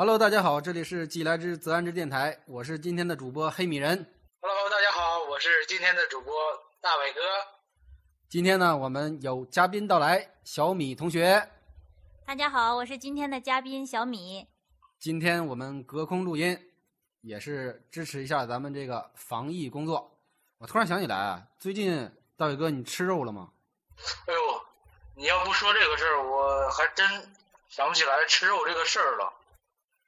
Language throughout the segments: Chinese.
Hello，大家好，这里是既来之则安之电台，我是今天的主播黑米人。Hello，大家好，我是今天的主播大伟哥。今天呢，我们有嘉宾到来，小米同学。大家好，我是今天的嘉宾小米。今天我们隔空录音，也是支持一下咱们这个防疫工作。我突然想起来啊，最近大伟哥你吃肉了吗？哎呦，你要不说这个事儿，我还真想不起来吃肉这个事儿了。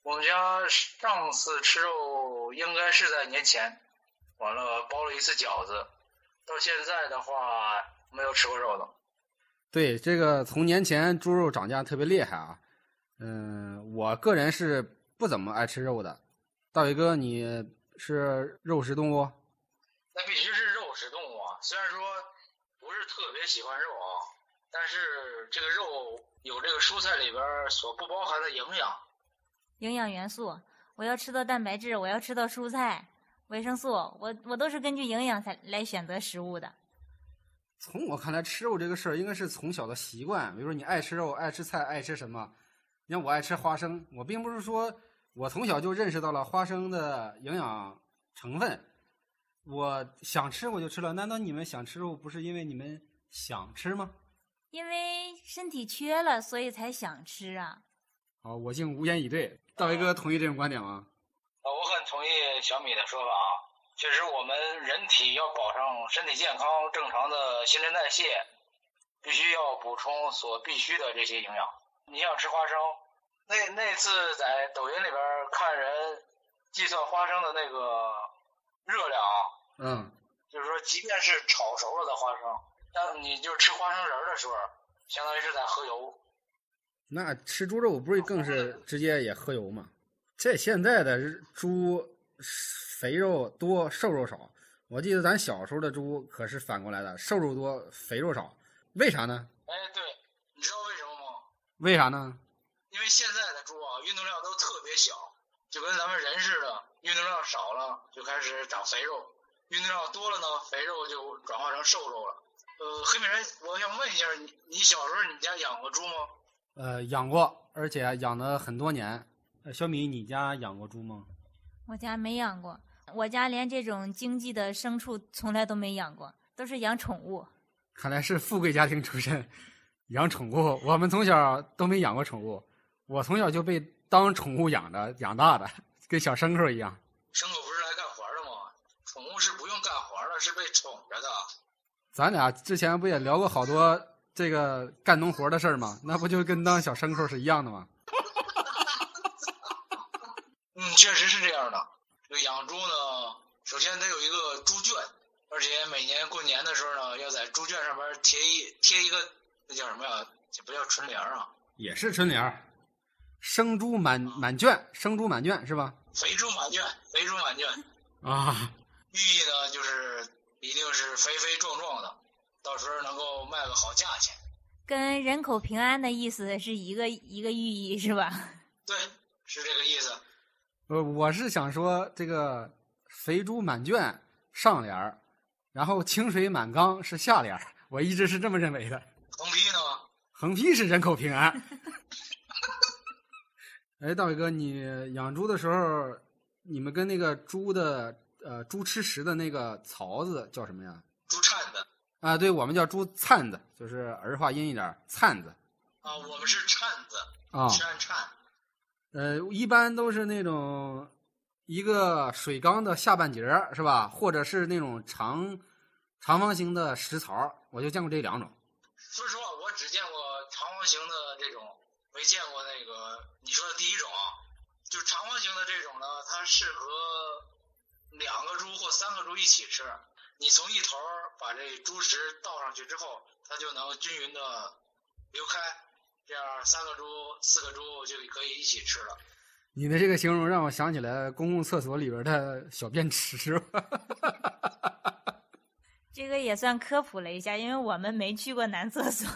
我们家上次吃肉应该是在年前，完了包了一次饺子，到现在的话没有吃过肉了。对，这个从年前猪肉涨价特别厉害啊。嗯，我个人是不怎么爱吃肉的。大伟哥，你是肉食动物？那必须是肉食动物啊！虽然说不是特别喜欢肉啊，但是这个肉有这个蔬菜里边所不包含的营养。营养元素，我要吃到蛋白质，我要吃到蔬菜、维生素，我我都是根据营养才来选择食物的。从我看来，吃肉这个事儿应该是从小的习惯。比如说，你爱吃肉、爱吃菜、爱吃什么？你像我爱吃花生，我并不是说我从小就认识到了花生的营养成分，我想吃我就吃了。难道你们想吃肉不是因为你们想吃吗？因为身体缺了，所以才想吃啊。好，我竟无言以对。大为哥同意这种观点吗？啊，我很同意小米的说法啊。确实，我们人体要保证身体健康、正常的新陈代谢，必须要补充所必需的这些营养。你想吃花生，那那次在抖音里边看人计算花生的那个热量啊，嗯，就是说，即便是炒熟了的花生，但你就吃花生仁儿的时候，相当于是在喝油。那吃猪肉不是更是直接也喝油吗？这现在的猪肥肉多，瘦肉少。我记得咱小时候的猪可是反过来的，瘦肉多，肥肉少。为啥呢？哎，对，你知道为什么吗？为啥呢？因为现在的猪啊，运动量都特别小，就跟咱们人似的，运动量少了就开始长肥肉，运动量多了呢，肥肉就转化成瘦肉了。呃，黑美人，我想问一下，你你小时候你家养过猪吗？呃，养过，而且养了很多年。呃小米，你家养过猪吗？我家没养过，我家连这种经济的牲畜从来都没养过，都是养宠物。看来是富贵家庭出身，养宠物。我们从小都没养过宠物，我从小就被当宠物养着养大的，跟小牲口一样。牲口不是来干活的吗？宠物是不用干活的，是被宠着的。咱俩之前不也聊过好多这个干农活的事儿吗？那不就跟当小牲口是一样的吗？嗯，确实是这样的。这个养猪呢，首先得有一个猪圈，而且每年过年的时候呢，要在猪圈上面贴一贴一个那叫什么呀？这不叫春联儿啊，也是春联儿，生猪满满圈，生猪满圈是吧？肥猪满圈，肥猪满圈。啊，寓意呢，就是一定是肥肥壮壮的，到时候能够卖个好价钱。跟人口平安的意思是一个一个寓意，是吧？对，是这个意思。呃，我是想说这个肥猪满圈上联儿，然后清水满缸是下联儿，我一直是这么认为的。横批呢？横批是人口平安。哎，大伟哥，你养猪的时候，你们跟那个猪的呃猪吃食的那个槽子叫什么呀？猪铲子啊，对，我们叫猪灿子，就是儿化音一点儿，灿子啊，我们是铲子，啊。铲铲。呃，一般都是那种一个水缸的下半截儿，是吧？或者是那种长长方形的石槽，我就见过这两种。说实话，我只见过长方形的这种，没见过那个你说的第一种啊。就是长方形的这种呢，它适合两个猪或三个猪一起吃。你从一头把这猪食倒上去之后，它就能均匀的流开，这样三个猪、四个猪就可以一起吃了。你的这个形容让我想起来公共厕所里边的小便池。这个也算科普了一下，因为我们没去过男厕所。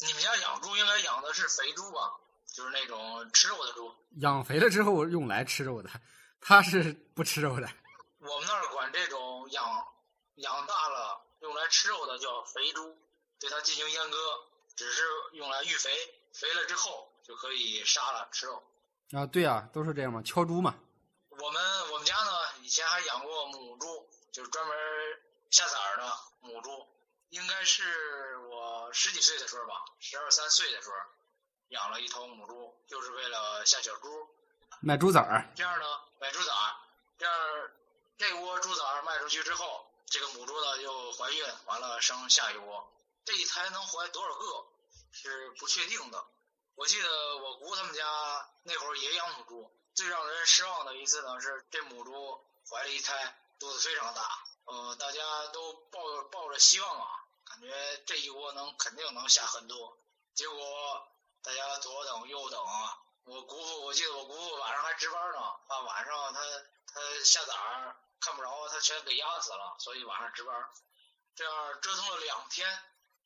你们家养猪应该养的是肥猪吧？就是那种吃肉的猪。养肥了之后用来吃肉的，它是不吃肉的。我们那儿管这种养养大了用来吃肉的叫肥猪，对它进行阉割，只是用来育肥，肥了之后就可以杀了吃肉。啊，对啊，都是这样嘛，敲猪嘛。我们我们家呢，以前还养过母猪，就是专门下崽儿的母猪。应该是我十几岁的时候吧，十二三岁的时候，养了一头母猪，就是为了下小猪。卖猪崽儿。这样呢，买猪崽儿，这样这窝猪崽卖出去之后，这个母猪呢又怀孕，完了生下一窝。这一胎能怀多少个是不确定的。我记得我姑他们家那会儿也养母猪，最让人失望的一次呢是这母猪怀了一胎，肚子非常大，呃，大家都抱抱着希望啊，感觉这一窝能肯定能下很多。结果大家左等右等啊，我姑父我记得我姑父晚上还值班呢，啊晚上他他下崽看不着，他全给压死了，所以晚上值班。这样折腾了两天，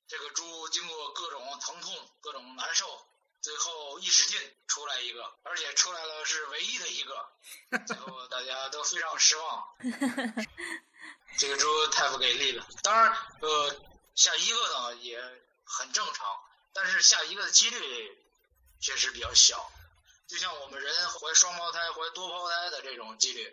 这个猪经过各种疼痛、各种难受。最后一使劲出来一个，而且出来了是唯一的一个，最后大家都非常失望。这个猪太不给力了。当然，呃，下一个呢也很正常，但是下一个的几率确实比较小。就像我们人怀双胞胎、怀多胞胎的这种几率，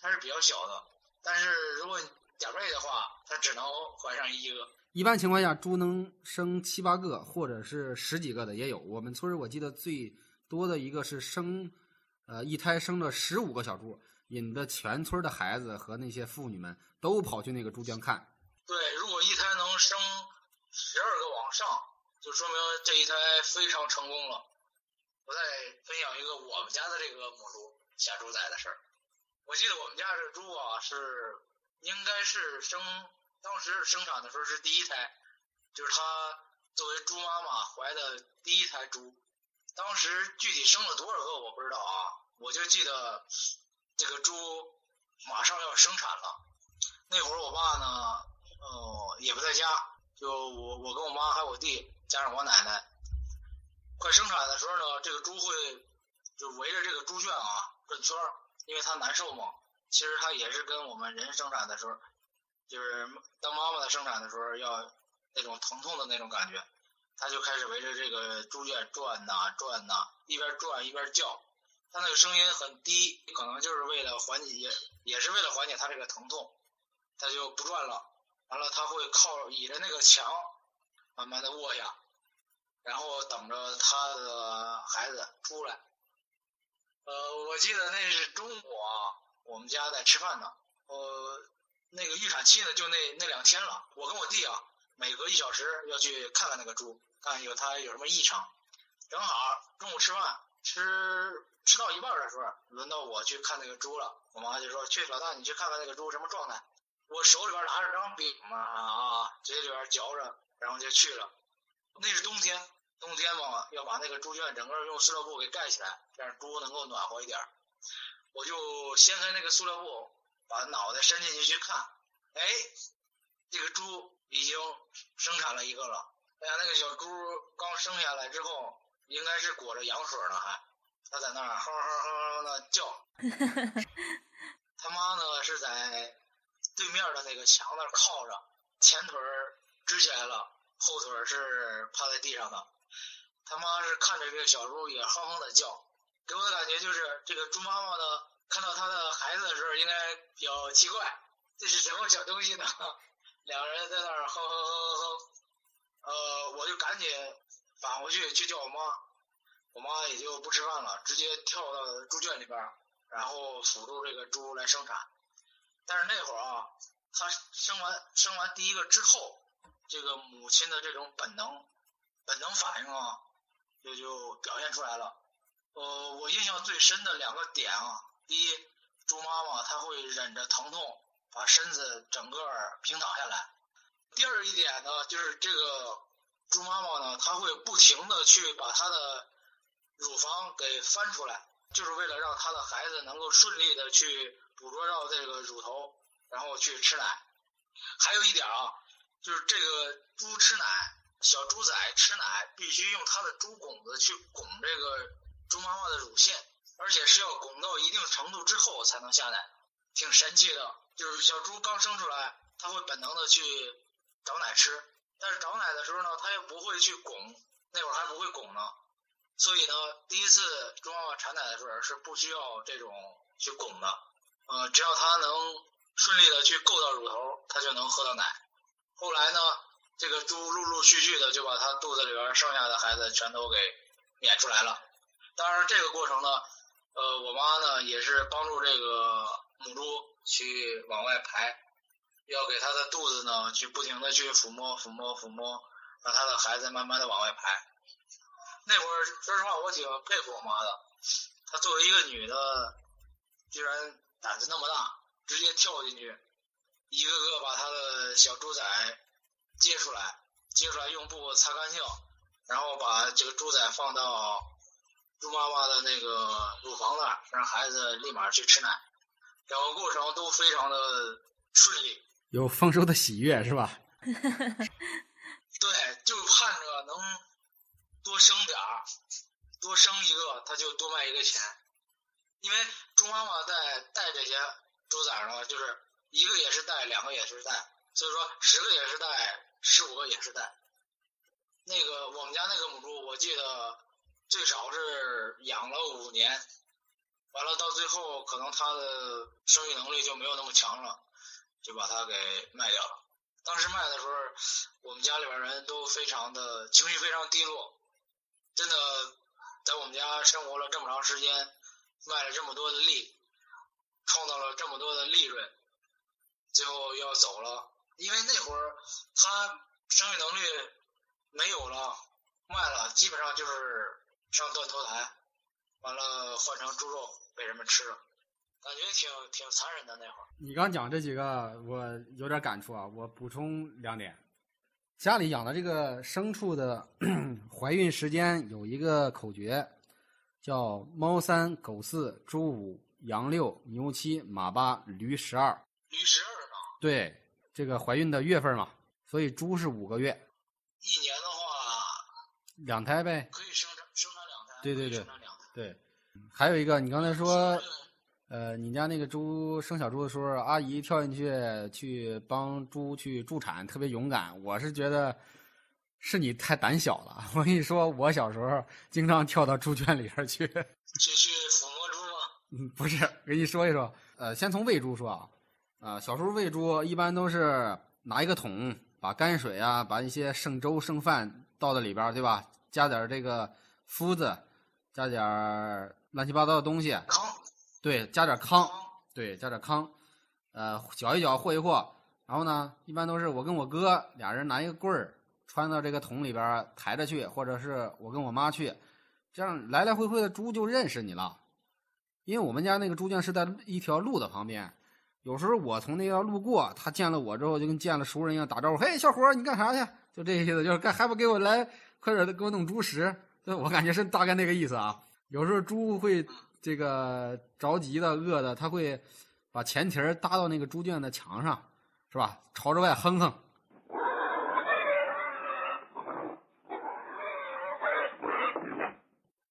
它是比较小的。但是如果点背的话，它只能怀上一个。一般情况下，猪能生七八个，或者是十几个的也有。我们村我记得最多的一个是生，呃，一胎生了十五个小猪，引得全村的孩子和那些妇女们都跑去那个猪圈看。对，如果一胎能生十二个往上，就说明这一胎非常成功了。我再分享一个我们家的这个母猪下猪崽的事儿。我记得我们家这猪啊，是应该是生。当时生产的时候是第一胎，就是它作为猪妈妈怀的第一胎猪。当时具体生了多少个我不知道啊，我就记得这个猪马上要生产了。那会儿我爸呢，呃，也不在家，就我我跟我妈还有我弟加上我奶奶。快生产的时候呢，这个猪会就围着这个猪圈啊转圈儿，因为它难受嘛。其实它也是跟我们人生产的时候。就是当妈妈的生产的时候，要那种疼痛的那种感觉，它就开始围着这个猪圈转呐转呐，一边转一边叫，它那个声音很低，可能就是为了缓解，也是为了缓解它这个疼痛，它就不转了。完了，它会靠倚着那个墙，慢慢的卧下，然后等着他的孩子出来。呃，我记得那是中午啊，我们家在吃饭呢，呃。那个预产期呢，就那那两天了。我跟我弟啊，每隔一小时要去看看那个猪，看有它有什么异常。正好中午吃饭，吃吃到一半的时候，轮到我去看那个猪了。我妈就说：“去，老大，你去看看那个猪什么状态。”我手里边拿着张饼嘛啊，嘴里边嚼着，然后就去了。那是冬天，冬天嘛，要把那个猪圈整个用塑料布给盖起来，这样猪能够暖和一点。我就掀开那个塑料布。把脑袋伸进去去看，哎，这个猪已经生产了一个了。哎呀，那个小猪刚生下来之后，应该是裹着羊水呢，还，它在那儿哼哼哼哼的叫。他妈呢是在对面的那个墙那儿靠着，前腿支起来了，后腿是趴在地上的。他妈是看着这个小猪也哼哼的叫，给我的感觉就是这个猪妈妈呢。看到他的孩子的时候，应该比较奇怪，这是什么小东西呢？两个人在那儿哼哼哼哼哼，呃，我就赶紧返回去去叫我妈，我妈也就不吃饭了，直接跳到猪圈里边，然后辅助这个猪来生产。但是那会儿啊，他生完生完第一个之后，这个母亲的这种本能本能反应啊，就就表现出来了。呃，我印象最深的两个点啊。第一，猪妈妈她会忍着疼痛把身子整个平躺下来。第二一点呢，就是这个猪妈妈呢，她会不停的去把她的乳房给翻出来，就是为了让她的孩子能够顺利的去捕捉到这个乳头，然后去吃奶。还有一点啊，就是这个猪吃奶，小猪仔吃奶必须用它的猪拱子去拱这个猪妈妈的乳腺。而且是要拱到一定程度之后才能下奶，挺神奇的。就是小猪刚生出来，它会本能的去找奶吃，但是找奶的时候呢，它又不会去拱，那会儿还不会拱呢，所以呢，第一次猪妈妈产奶的时候是不需要这种去拱的，呃，只要它能顺利的去够到乳头，它就能喝到奶。后来呢，这个猪陆陆续续的就把它肚子里边剩下的孩子全都给撵出来了。当然，这个过程呢，呃，我妈呢也是帮助这个母猪去往外排，要给它的肚子呢去不停的去抚摸、抚摸、抚摸，让它的孩子慢慢的往外排。那会儿说实话，我挺佩服我妈的，她作为一个女的，居然胆子那么大，直接跳进去，一个个把她的小猪仔接出来，接出来用布擦干净，然后把这个猪仔放到猪妈妈的那个乳房那儿，让孩子立马去吃奶，整个过程都非常的顺利。有丰收的喜悦是吧？对，就盼着能多生点儿，多生一个他就多卖一个钱，因为猪妈妈在带这些猪崽呢，就是一个也是带，两个也是带，所以说十个也是带，十五个也是带。那个我们家那个母猪，我记得最少是养了五年，完了到最后可能它的生育能力就没有那么强了，就把它给卖掉了。当时卖的时候，我们家里边人都非常的情绪非常低落，真的在我们家生活了这么长时间，卖了这么多的力，创造了这么多的利润，最后要走了，因为那会儿他生育能力没有了，卖了基本上就是上断头台，完了换成猪肉被人们吃了，感觉挺挺残忍的那会儿。你刚讲这几个，我有点感触啊。我补充两点：家里养的这个牲畜的 怀孕时间有一个口诀，叫猫三、狗四、猪五、羊六、牛七、马八、驴十二。驴十二呢，对，这个怀孕的月份嘛，所以猪是五个月，一年的话两胎呗。可以生产生产两胎，对对对生产两胎。对，还有一个，你刚才说，呃，你家那个猪生小猪的时候，阿姨跳进去去帮猪去助产，特别勇敢。我是觉得是你太胆小了。我跟你说，我小时候经常跳到猪圈里边去。去去抚摸猪吗？嗯，不是，跟你说一说。呃，先从喂猪说啊，啊、小时候喂猪一般都是拿一个桶，把泔水啊，把一些剩粥剩饭倒在里边儿，对吧？加点儿这个麸子，加点儿乱七八糟的东西，对，加点儿糠，对，加点糠，呃，搅一搅，和一和，然后呢，一般都是我跟我哥俩人拿一个棍儿穿到这个桶里边儿抬着去，或者是我跟我妈去，这样来来回回的猪就认识你了。因为我们家那个猪圈是在一条路的旁边，有时候我从那条路过，他见了我之后就跟见了熟人一样打招呼：“嘿，小伙儿，你干啥去？”就这意思，就是干还不给我来快点的给我弄猪食。对我感觉是大概那个意思啊。有时候猪会这个着急的、饿的，它会把前蹄儿搭到那个猪圈的墙上，是吧？朝着外哼哼。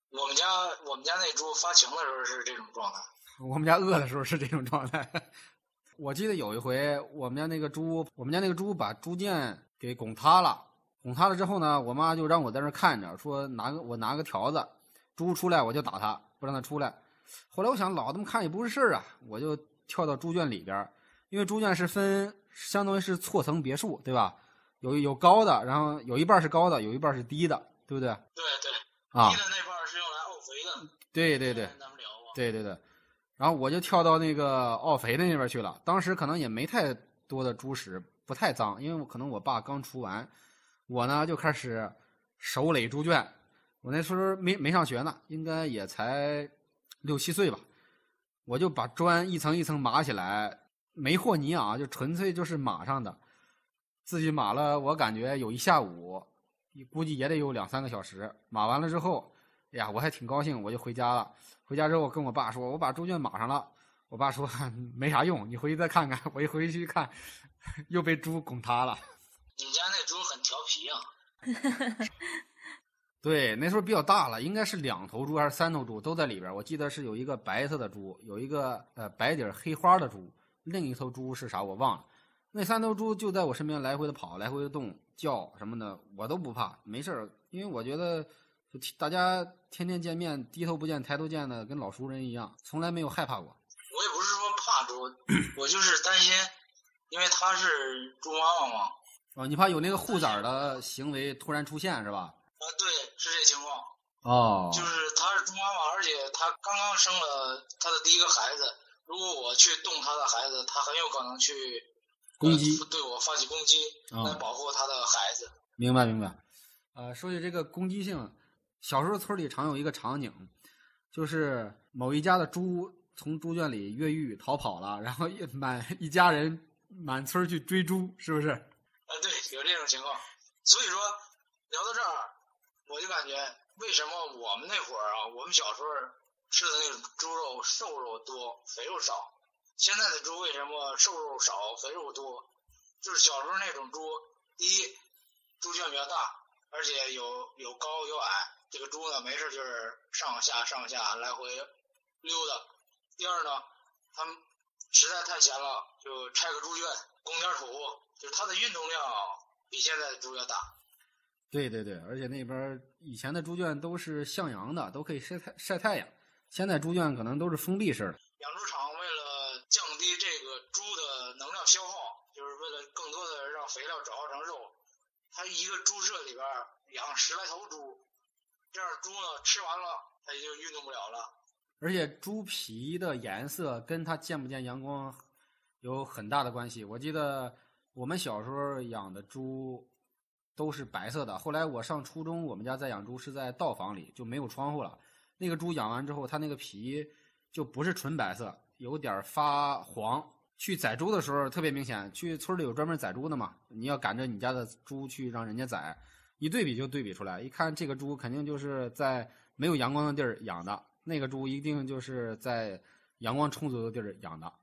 我们家我们家那猪发情的时候是这种状态，我们家饿的时候是这种状态。我记得有一回，我们家那个猪，我们家那个猪把猪圈给拱塌了。拱塌了之后呢，我妈就让我在那儿看着，说拿个我拿个条子，猪出来我就打它，不让它出来。后来我想老这么看也不是事儿啊，我就跳到猪圈里边儿，因为猪圈是分相当于是错层别墅，对吧？有有高的，然后有一半是高的，有一半是低的，对不对？对对，啊低，的那块是用来沤肥的，对对对。咱们聊过，对对对，然后我就跳到那个奥肥的那边去了。当时可能也没太多的猪屎，不太脏，因为我可能我爸刚除完，我呢就开始手垒猪圈。我那时候没没上学呢，应该也才六七岁吧。我就把砖一层一层码起来，没和泥啊，就纯粹就是码上的。自己码了，我感觉有一下午，估计也得有两三个小时。码完了之后，哎呀，我还挺高兴，我就回家了。回家之后，我跟我爸说，我把猪圈码上了。我爸说 没啥用，你回去再看看。我一回去一看，又被猪拱塌了。你们家那猪很调皮啊，对，那时候比较大了，应该是两头猪还是三头猪都在里边。我记得是有一个白色的猪，有一个呃白底黑花的猪，另一头猪是啥我忘了。那三头猪就在我身边来回的跑，来回的动，叫什么的，我都不怕，没事儿，因为我觉得就大家天天见面，低头不见抬头见的，跟老熟人一样，从来没有害怕过。我也不是说怕猪，我就是担心，因为它是猪妈妈嘛。啊，你怕有那个护崽的行为突然出现是吧？啊，对，是这情况。哦，就是它是猪妈妈，而且它刚刚生了它的第一个孩子。如果我去动它的孩子，它很有可能去攻击，对我发起攻击，来保护它的孩子。明白明白。呃，说起这个攻击性，小时候村里常有一个场景，就是某一家的猪从猪圈里越狱逃跑了，然后满一家人满村去追猪，是不是？啊，对，有这种情况。所以说聊到这儿，我就感觉为什么我们那会儿啊，我们小时候吃的那种猪肉瘦肉多，肥肉少。现在的猪为什么瘦肉少，肥肉多？就是小时候那种猪，第一，猪圈比较大，而且有有高有矮，这个猪呢没事就是上下上下来回溜达。第二呢，他们实在太闲了，就拆个猪圈，拱点土，就是它的运动量比现在的猪要大。对对对，而且那边以前的猪圈都是向阳的，都可以晒太晒太阳，现在猪圈可能都是封闭式的。养猪场为了降低这个猪的能量消耗，就是为了更多的让肥料转化成肉，它一个猪舍里边养十来头猪，这样猪呢吃完了它也就运动不了了。而且猪皮的颜色跟它见不见阳光有很大的关系。我记得我们小时候养的猪都是白色的，后来我上初中，我们家在养猪是在道房里，就没有窗户了。那个猪养完之后，它那个皮就不是纯白色，有点发黄。去宰猪的时候特别明显，去村里有专门宰猪的嘛，你要赶着你家的猪去让人家宰，一对比就对比出来，一看这个猪肯定就是在没有阳光的地儿养的。那个猪一定就是在阳光充足的地儿养的。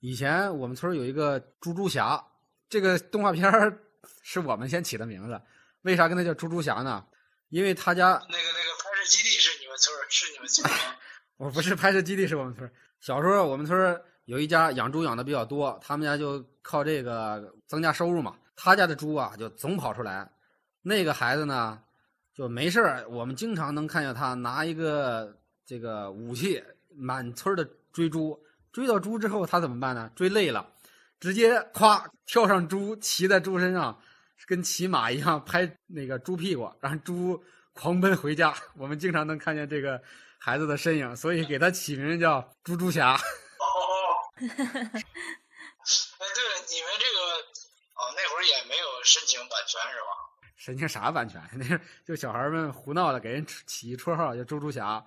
以前我们村有一个猪猪侠，这个动画片 是我们先起的名字。为啥跟它叫猪猪侠呢？因为他家那个那个拍摄基地是你们村是你们村吗？我不是拍摄基地是我们村小时候我们村有一家养猪养的比较多，他们家就靠这个增加收入嘛。他家的猪啊就总跑出来，那个孩子呢就没事儿，我们经常能看见他拿一个。这个武器满村的追猪，追到猪之后他怎么办呢？追累了，直接咵跳上猪，骑在猪身上，跟骑马一样拍那个猪屁股，让猪狂奔回家。我们经常能看见这个孩子的身影，所以给他起名叫“猪猪侠”。哦，哎，对了，你们这个哦，那会儿也没有申请版权是吧？申请啥版权？那就小孩们胡闹的，给人起绰号叫“猪猪侠”。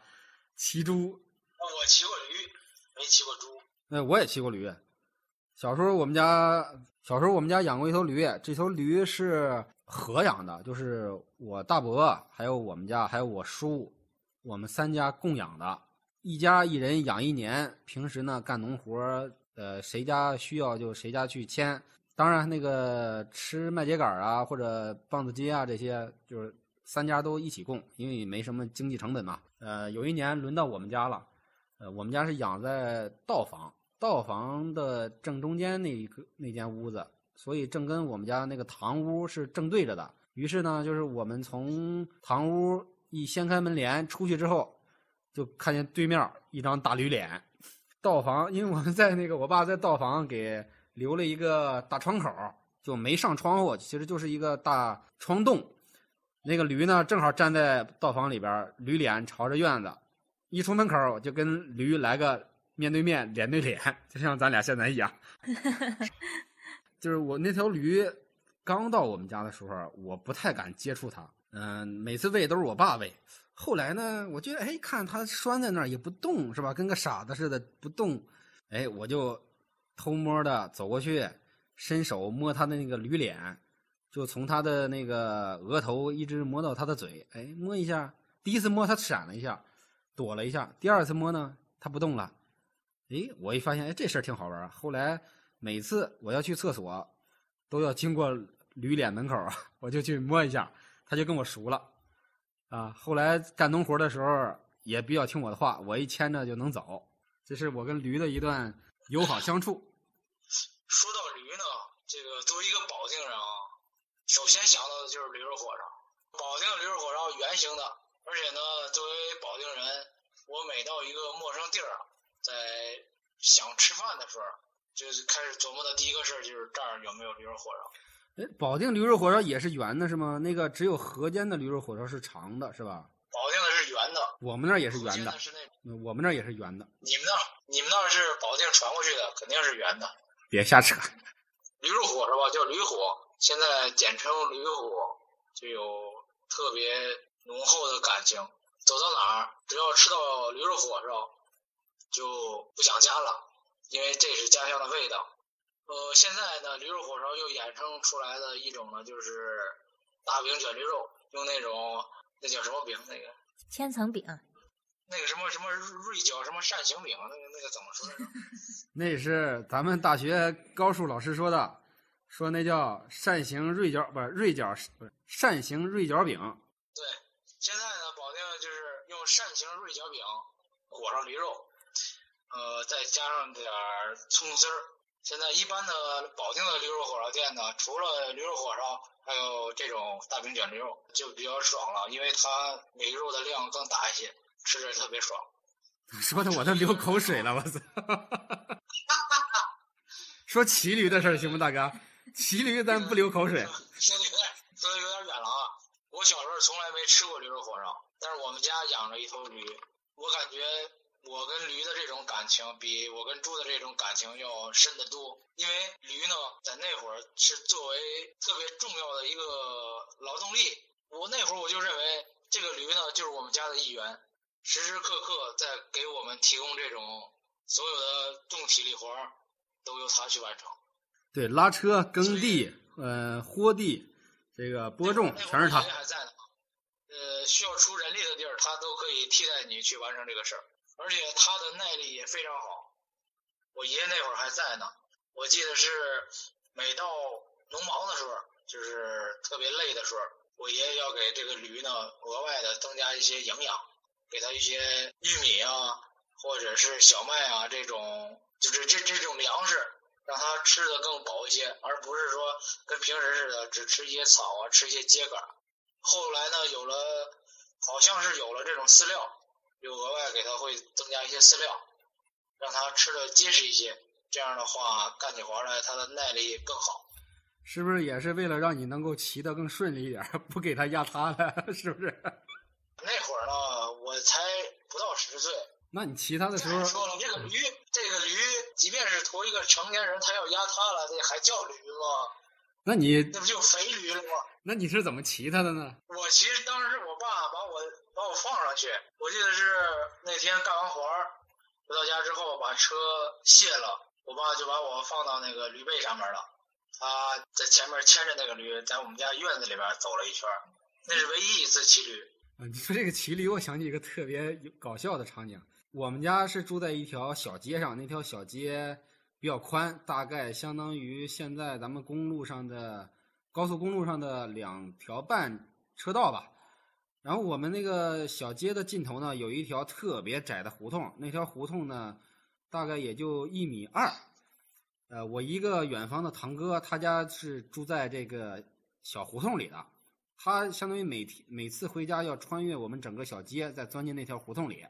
骑猪，我骑过驴，没骑过猪。那我也骑过驴。小时候我们家，小时候我们家养过一头驴，这头驴是合养的，就是我大伯，还有我们家，还有我叔，我们三家共养的，一家一人养一年。平时呢干农活，呃，谁家需要就谁家去牵。当然那个吃麦秸秆啊或者棒子秸啊这些，就是三家都一起供，因为没什么经济成本嘛。呃，有一年轮到我们家了，呃，我们家是养在道房，道房的正中间那一个那间屋子，所以正跟我们家那个堂屋是正对着的。于是呢，就是我们从堂屋一掀开门帘出去之后，就看见对面一张大驴脸。道房，因为我们在那个我爸在道房给留了一个大窗口，就没上窗户，其实就是一个大窗洞。那个驴呢，正好站在道房里边，驴脸朝着院子，一出门口就跟驴来个面对面、脸对脸，就像咱俩现在一样。就是我那条驴刚到我们家的时候，我不太敢接触它，嗯，每次喂都是我爸喂。后来呢，我觉得哎，看它拴在那儿也不动，是吧？跟个傻子似的不动，哎，我就偷摸的走过去，伸手摸他的那个驴脸。就从他的那个额头一直摸到他的嘴，哎，摸一下。第一次摸他闪了一下，躲了一下。第二次摸呢，他不动了。哎，我一发现，哎，这事儿挺好玩后来每次我要去厕所，都要经过驴脸门口，我就去摸一下，他就跟我熟了。啊，后来干农活的时候也比较听我的话，我一牵着就能走。这是我跟驴的一段友好相处。说到驴呢，这个作为一个保定人啊。首先想到的就是驴肉火烧，保定驴肉火烧圆形的，而且呢，作为保定人，我每到一个陌生地儿啊，在想吃饭的时候，就是开始琢磨的第一个事儿就是这儿有没有驴肉火烧。哎，保定驴肉火烧也是圆的，是吗？那个只有河间的驴肉火烧是长的，是吧？保定的是圆的，我们那儿也是圆的的，是那我们那儿也是圆的。你们那儿你们那儿是保定传过去的，肯定是圆的。别瞎扯。驴肉火烧吧，叫驴火，现在简称驴火，就有特别浓厚的感情。走到哪儿，只要吃到驴肉火烧，就不想家了，因为这是家乡的味道。呃，现在呢，驴肉火烧又衍生出来的一种呢，就是大饼卷驴肉，用那种那叫什么饼？那个千层饼，那个什么什么锐角什么扇形饼，那个那个怎么说来着？那是咱们大学高数老师说的，说那叫扇形锐角，不是锐角，不是扇形锐角饼。对，现在呢，保定就是用扇形锐角饼裹上驴肉，呃，再加上点儿葱丝儿。现在一般的保定的驴肉火烧店呢，除了驴肉火烧，还有这种大饼卷驴肉，就比较爽了，因为它每个肉的量更大一些，吃着特别爽。说的我都流口水了，我操！说骑驴的事儿行吗，大哥？骑驴咱不流口水。说的有点说的有点远了啊！我小时候从来没吃过驴肉火烧，但是我们家养了一头驴，我感觉我跟驴的这种感情比我跟猪的这种感情要深得多。因为驴呢，在那会儿是作为特别重要的一个劳动力，我那会儿我就认为这个驴呢就是我们家的一员，时时刻刻在给我们提供这种所有的重体力活儿，都由他去完成。对，拉车、耕地、呃，豁地，这个播种全是他。还在呢。呃，需要出人力的地儿，他都可以替代你去完成这个事儿，而且他的耐力也非常好。我爷爷那会儿还在呢，我记得是每到农忙的时候，就是特别累的时候，我爷爷要给这个驴呢额外的增加一些营养，给它一些玉米啊，或者是小麦啊这种，就是这这种粮食，让它吃的更饱一些，而不是说跟平时似的只吃一些草啊，吃一些秸秆。后来呢，有了好像是有了这种饲料，又额外给它会增加一些饲料，让它吃的结实一些。这样的话，干起活来它的耐力更好。是不是也是为了让你能够骑得更顺利一点，不给他压塌了？是不是？那会儿呢，我才不到十岁。那你骑它的时再候，说了，这个驴，这个驴，即便是驮一个成年人，他要压塌了，这还叫驴吗？那你那不就肥驴了吗？那你是怎么骑它的呢？我其实当时我爸把我把我放上去，我记得是那天干完活儿回到家之后把车卸了，我爸就把我放到那个驴背上面了，他在前面牵着那个驴，在我们家院子里边走了一圈，那是唯一一次骑驴。啊，你说这个骑驴，我想起一个特别搞笑的场景。我们家是住在一条小街上，那条小街比较宽，大概相当于现在咱们公路上的高速公路上的两条半车道吧。然后我们那个小街的尽头呢，有一条特别窄的胡同，那条胡同呢，大概也就一米二。呃，我一个远房的堂哥，他家是住在这个小胡同里的。他相当于每天每次回家要穿越我们整个小街，再钻进那条胡同里。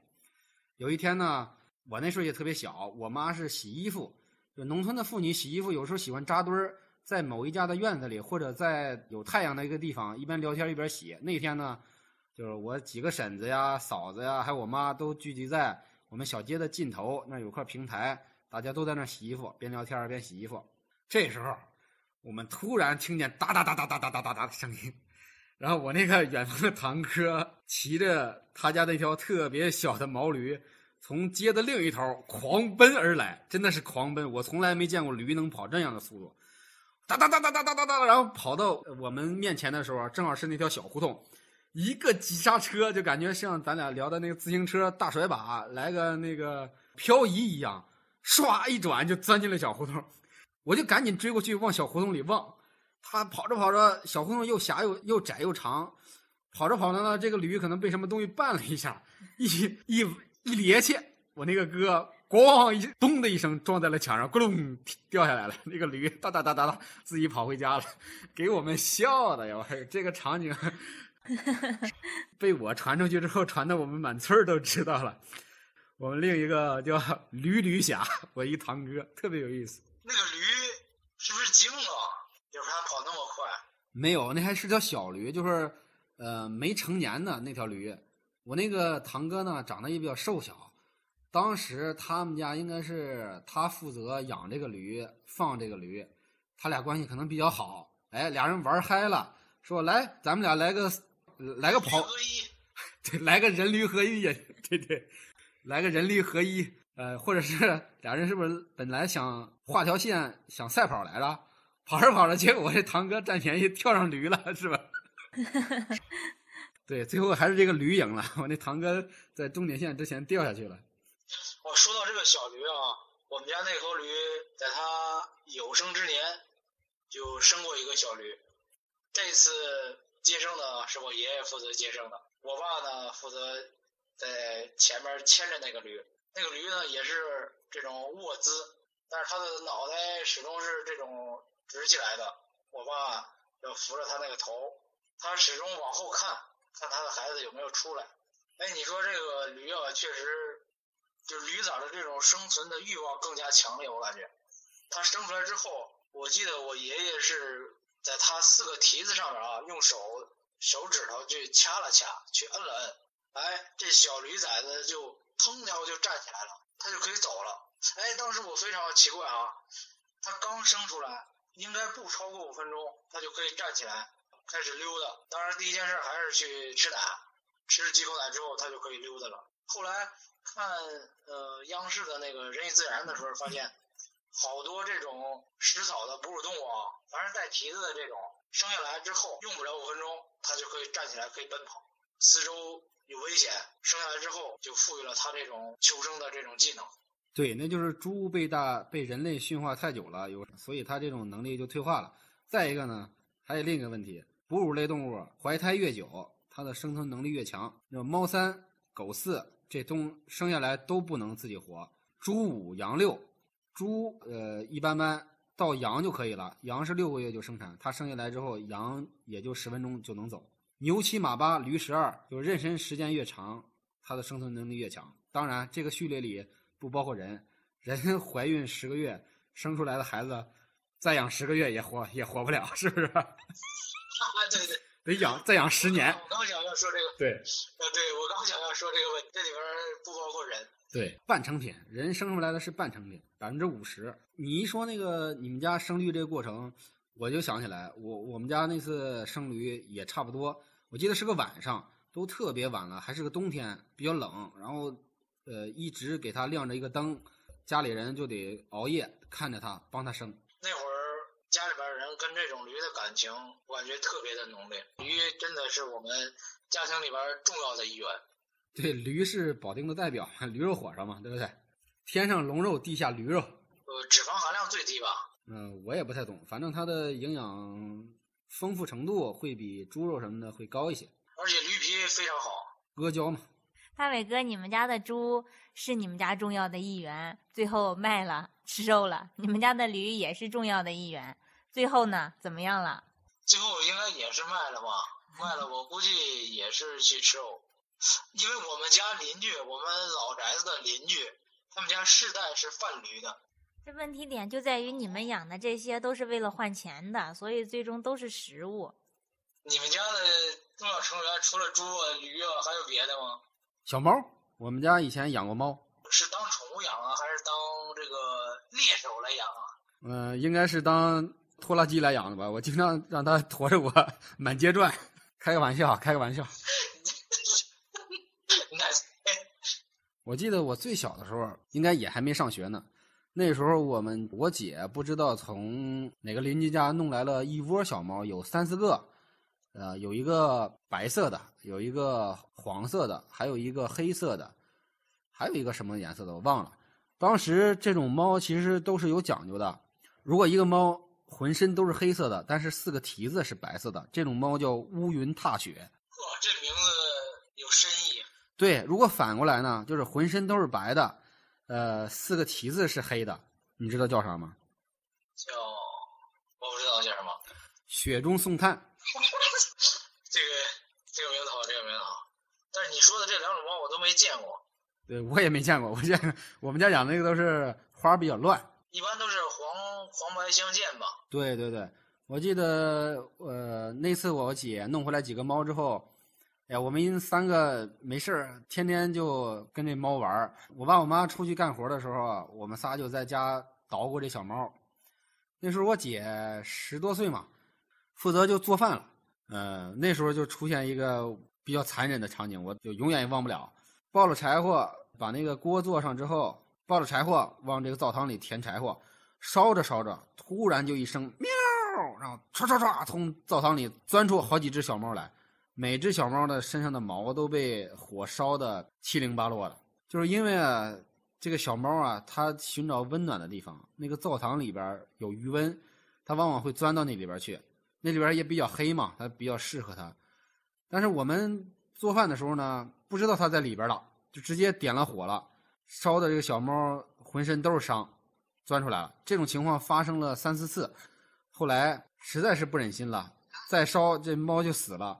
有一天呢，我那时候也特别小，我妈是洗衣服，就农村的妇女洗衣服有时候喜欢扎堆儿，在某一家的院子里或者在有太阳的一个地方，一边聊天一边洗。那天呢，就是我几个婶子呀、嫂子呀，还有我妈都聚集在我们小街的尽头，那有块平台，大家都在那洗衣服，边聊天边洗衣服。这时候，我们突然听见哒哒哒哒哒哒哒哒哒的声音。然后我那个远方的堂哥骑着他家那条特别小的毛驴，从街的另一头狂奔而来，真的是狂奔！我从来没见过驴能跑这样的速度，哒哒哒哒哒哒哒哒，然后跑到我们面前的时候，正好是那条小胡同，一个急刹车，就感觉像咱俩聊的那个自行车大甩把来个那个漂移一样，唰一转就钻进了小胡同，我就赶紧追过去往小胡同里望。他跑着跑着，小胡同又狭又又窄又长，跑着跑着呢，这个驴可能被什么东西绊了一下，一一一趔趄，我那个哥咣一咚的一声撞在了墙上，咕隆掉下来了。那个驴哒哒哒哒哒自己跑回家了，给我们笑的呀！我这个场景，被我传出去之后，传的我们满村儿都知道了。我们另一个叫 驴驴侠，我一堂哥特别有意思。那个驴是不是惊了？没有，那还是条小驴，就是呃没成年的那条驴。我那个堂哥呢，长得也比较瘦小。当时他们家应该是他负责养这个驴，放这个驴，他俩关系可能比较好。哎，俩人玩嗨了，说来咱们俩来个来个跑，对，来个人驴合一也对对，来个人驴合一，呃，或者是俩人是不是本来想画条线想赛跑来着，跑着跑着，结果我这堂哥占便宜跳上驴了，是吧？对，最后还是这个驴赢了，我那堂哥在终点线之前掉下去了。我说到这个小驴啊，我们家那头驴在它有生之年就生过一个小驴，这次接生的是我爷爷负责接生的，我爸呢负责在前面牵着那个驴。那个驴呢也是这种卧姿，但是它的脑袋始终是这种直起来的，我爸要扶着他那个头，他始终往后看，看他的孩子有没有出来。哎，你说这个驴啊，确实。就驴崽的这种生存的欲望更加强烈，我感觉，它生出来之后，我记得我爷爷是在它四个蹄子上面啊，用手手指头去掐了掐，去摁了摁，哎，这小驴崽子就腾跳就站起来了，它就可以走了。哎，当时我非常奇怪啊，它刚生出来，应该不超过五分钟，它就可以站起来开始溜达。当然，第一件事还是去吃奶，吃了几口奶之后，它就可以溜达了。后来。看呃央视的那个人与自然的时候，发现好多这种食草的哺乳动物啊，凡是带蹄子的这种，生下来之后用不了五分钟，它就可以站起来，可以奔跑。四周有危险，生下来之后就赋予了它这种求生的这种技能。对，那就是猪被大被人类驯化太久了，有所以它这种能力就退化了。再一个呢，还有另一个问题，哺乳类动物怀胎越久，它的生存能力越强。那猫三狗四。这东生下来都不能自己活，猪五羊六，猪呃一般般到羊就可以了，羊是六个月就生产，它生下来之后羊也就十分钟就能走。牛七马八驴十二，就妊娠时间越长，它的生存能力越强。当然这个序列里不包括人，人 怀孕十个月生出来的孩子，再养十个月也活也活不了，是不是？啊，对对。得养再养十年。我刚想要说这个。对。呃，对我刚想要说这个问题，这里边不包括人。对，半成品，人生出来的是半成品，百分之五十。你一说那个你们家生驴这个过程，我就想起来，我我们家那次生驴也差不多。我记得是个晚上，都特别晚了，还是个冬天，比较冷。然后，呃，一直给它亮着一个灯，家里人就得熬夜看着它，帮它生。那会儿。家里边人跟这种驴的感情，我感觉特别的浓烈。驴真的是我们家庭里边重要的一员。对，驴是保定的代表，驴肉火烧嘛，对不对？天上龙肉，地下驴肉。呃，脂肪含量最低吧？嗯，我也不太懂，反正它的营养丰富程度会比猪肉什么的会高一些。而且驴皮非常好，阿胶嘛。大伟哥，你们家的猪是你们家重要的一员，最后卖了吃肉了。你们家的驴也是重要的一员，最后呢，怎么样了？最后应该也是卖了吧？卖了，我估计也是去吃肉，因为我们家邻居，我们老宅子的邻居，他们家世代是贩驴的。这问题点就在于你们养的这些都是为了换钱的，所以最终都是食物。你们家的重要成员除了猪啊、驴啊，还有别的吗？小猫，我们家以前养过猫，是当宠物养啊，还是当这个猎手来养啊？嗯，应该是当拖拉机来养的吧。我经常让它驮着我满街转，开个玩笑，开个玩笑。我记得我最小的时候，应该也还没上学呢。那时候我们我姐不知道从哪个邻居家弄来了一窝小猫，有三四个。呃，有一个白色的，有一个黄色的，还有一个黑色的，还有一个什么颜色的我忘了。当时这种猫其实都是有讲究的。如果一个猫浑身都是黑色的，但是四个蹄子是白色的，这种猫叫乌云踏雪。哇，这名字有深意。对，如果反过来呢，就是浑身都是白的，呃，四个蹄子是黑的，你知道叫啥吗？叫我不知道叫什么。雪中送炭。这个这没见过。对我也没见过，我见我们家养的那个都是花比较乱。一般都是黄黄白相间吧。对对对，我记得呃那次我姐弄回来几个猫之后，哎呀，我们三个没事儿，天天就跟这猫玩儿。我爸我妈出去干活的时候啊，我们仨就在家捣鼓这小猫。那时候我姐十多岁嘛，负责就做饭了。呃，那时候就出现一个比较残忍的场景，我就永远也忘不了。抱了柴火，把那个锅做上之后，抱着柴火往这个灶堂里填柴火，烧着烧着，突然就一声喵，然后唰唰唰从灶堂里钻出好几只小猫来，每只小猫的身上的毛都被火烧的七零八落的。就是因为啊，这个小猫啊，它寻找温暖的地方，那个灶堂里边有余温，它往往会钻到那里边去，那里边也比较黑嘛，它比较适合它。但是我们做饭的时候呢，不知道它在里边了，就直接点了火了，烧的这个小猫浑身都是伤，钻出来了。这种情况发生了三四次，后来实在是不忍心了，再烧这猫就死了。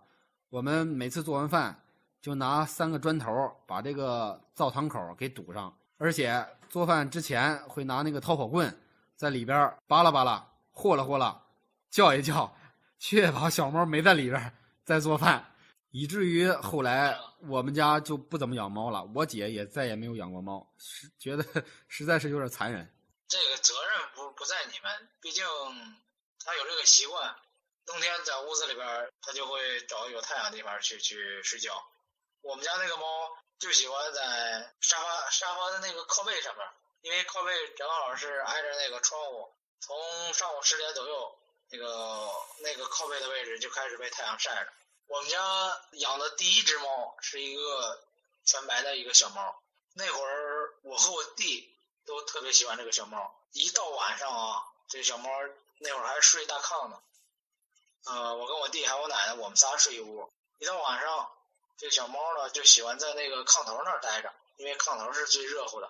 我们每次做完饭，就拿三个砖头把这个灶堂口给堵上，而且做饭之前会拿那个掏火棍在里边扒拉扒拉、和了和了、叫一叫，确保小猫没在里边再做饭。以至于后来我们家就不怎么养猫了，我姐也再也没有养过猫，是觉得 实在是有点残忍。这个责任不不在你们，毕竟它有这个习惯，冬天在屋子里边儿，它就会找有太阳的地方去去睡觉。我们家那个猫就喜欢在沙发沙发的那个靠背上面，因为靠背正好是挨着那个窗户，从上午十点左右，那个那个靠背的位置就开始被太阳晒着。我们家养的第一只猫是一个全白的一个小猫，那会儿我和我弟都特别喜欢这个小猫。一到晚上啊，这小猫那会儿还睡大炕呢，呃，我跟我弟还有我奶奶，我们仨睡一屋。一到晚上，这小猫呢就喜欢在那个炕头那儿待着，因为炕头是最热乎的。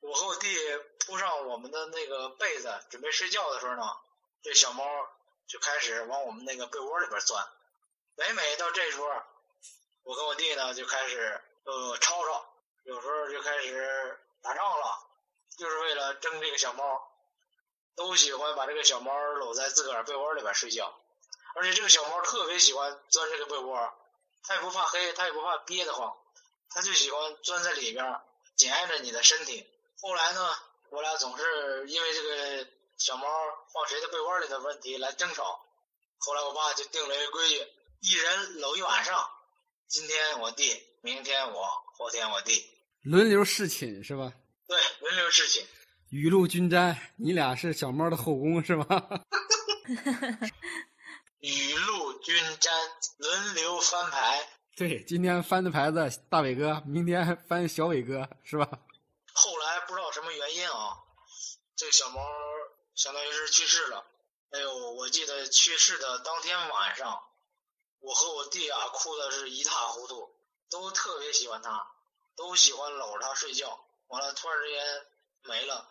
我和我弟铺上我们的那个被子准备睡觉的时候呢，这小猫就开始往我们那个被窝里边钻。每每到这时候，我跟我弟呢就开始呃吵吵，有时候就开始打仗了，就是为了争这个小猫，都喜欢把这个小猫搂在自个儿被窝里边睡觉，而且这个小猫特别喜欢钻这个被窝，它也不怕黑，它也不怕憋得慌，它就喜欢钻在里边，紧挨着你的身体。后来呢，我俩总是因为这个小猫放谁的被窝里的问题来争吵，后来我爸就定了一个规矩。一人搂一晚上，今天我弟，明天我，后天我弟，轮流侍寝是吧？对，轮流侍寝。雨露均沾，你俩是小猫的后宫是吧？雨露均沾，轮流翻牌。对，今天翻的牌子大伟哥，明天翻小伟哥是吧？后来不知道什么原因啊，这个小猫相当于是去世了。哎呦，我记得去世的当天晚上。我和我弟啊，哭的是一塌糊涂，都特别喜欢他，都喜欢搂着他睡觉。完了，突然之间没了，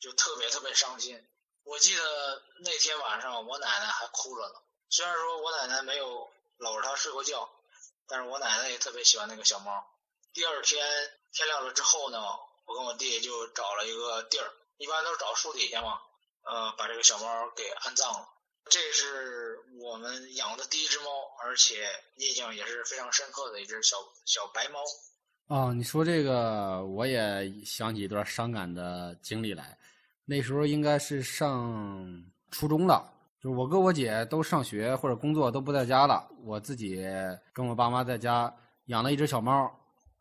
就特别特别伤心。我记得那天晚上，我奶奶还哭了呢。虽然说我奶奶没有搂着他睡过觉，但是我奶奶也特别喜欢那个小猫。第二天天亮了之后呢，我跟我弟就找了一个地儿，一般都是找树底下嘛，呃，把这个小猫给安葬了。这是我们养的第一只猫，而且印象也是非常深刻的一只小小白猫。啊，你说这个，我也想起一段伤感的经历来。那时候应该是上初中了，就是我哥我姐都上学或者工作都不在家了，我自己跟我爸妈在家养了一只小猫。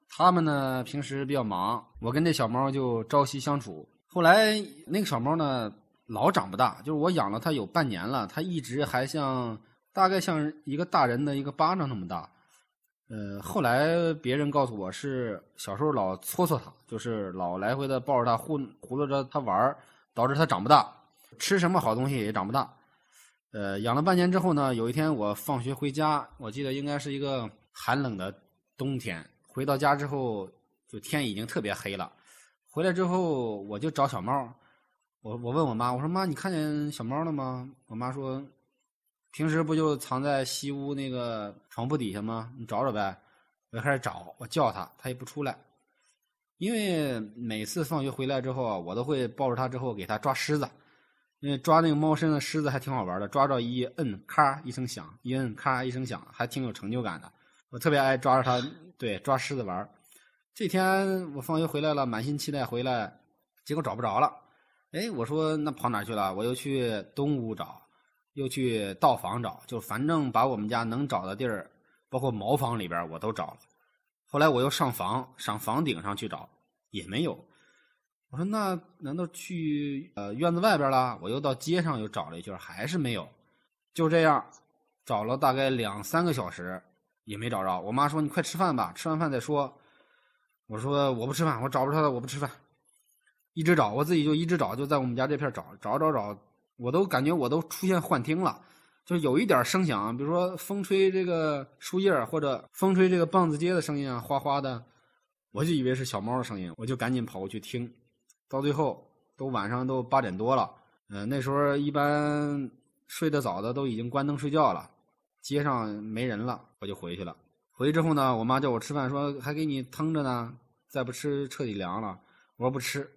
他们呢平时比较忙，我跟这小猫就朝夕相处。后来那个小猫呢。老长不大，就是我养了它有半年了，它一直还像大概像一个大人的一个巴掌那么大。呃，后来别人告诉我是小时候老搓搓它，就是老来回的抱着它糊糊弄着它玩导致它长不大，吃什么好东西也长不大。呃，养了半年之后呢，有一天我放学回家，我记得应该是一个寒冷的冬天，回到家之后就天已经特别黑了。回来之后我就找小猫。我我问我妈，我说妈，你看见小猫了吗？我妈说，平时不就藏在西屋那个床铺底下吗？你找找呗。我就开始找，我叫它，它也不出来。因为每次放学回来之后啊，我都会抱着它之后给它抓虱子，因为抓那个猫身上的虱子还挺好玩的，抓着一摁，咔一声响，一摁咔一声响，还挺有成就感的。我特别爱抓着它，对，抓虱子玩。这天我放学回来了，满心期待回来，结果找不着了。哎，我说那跑哪去了？我又去东屋找，又去道房找，就反正把我们家能找的地儿，包括茅房里边我都找了。后来我又上房，上房顶上去找，也没有。我说那难道去呃院子外边了？我又到街上又找了一圈，还是没有。就这样，找了大概两三个小时，也没找着。我妈说：“你快吃饭吧，吃完饭再说。”我说：“我不吃饭，我找不着他，我不吃饭。”一直找，我自己就一直找，就在我们家这片找，找找找，我都感觉我都出现幻听了，就是有一点声响，比如说风吹这个树叶或者风吹这个棒子街的声音啊，哗哗的，我就以为是小猫的声音，我就赶紧跑过去听，到最后都晚上都八点多了，嗯，那时候一般睡得早的都已经关灯睡觉了，街上没人了，我就回去了。回去之后呢，我妈叫我吃饭，说还给你腾着呢，再不吃彻底凉了。我说不吃。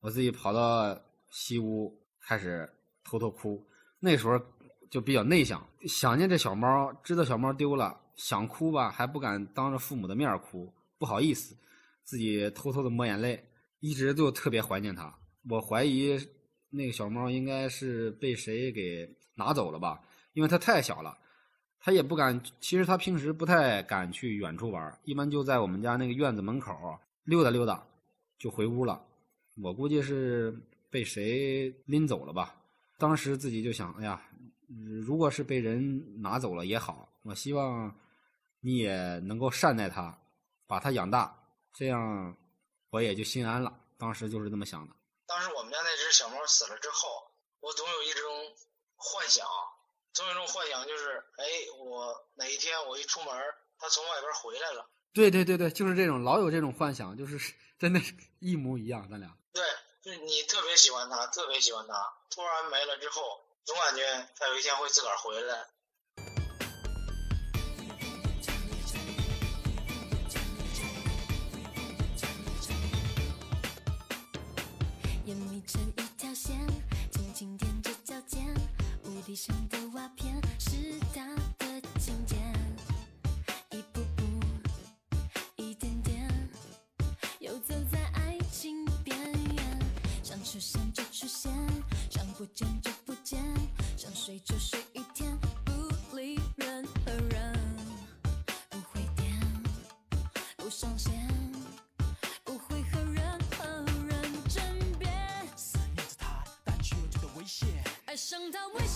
我自己跑到西屋开始偷偷哭，那时候就比较内向，想念这小猫，知道小猫丢了，想哭吧还不敢当着父母的面哭，不好意思，自己偷偷的抹眼泪，一直就特别怀念它。我怀疑那个小猫应该是被谁给拿走了吧，因为它太小了，它也不敢。其实它平时不太敢去远处玩，一般就在我们家那个院子门口溜达溜达，就回屋了。我估计是被谁拎走了吧？当时自己就想，哎呀，如果是被人拿走了也好，我希望你也能够善待它，把它养大，这样我也就心安了。当时就是这么想的。当时我们家那只小猫死了之后，我总有一种幻想，总有一种幻想，就是哎，我哪一天我一出门，它从外边回来了。对对对对，就是这种，老有这种幻想，就是 真的一模一样，咱俩。对，就是你特别喜欢他，特别喜欢他，突然没了之后，总感觉他有一天会自个儿回来。眼眯成一条线，轻轻踮着脚尖，屋顶上的瓦片是他的琴键，出现就出现，想不见就不见，想睡就睡一天，不理任何人，不会点，不上线，不会和任何人争辩。思念着他，但却又觉得危险。爱上他，为。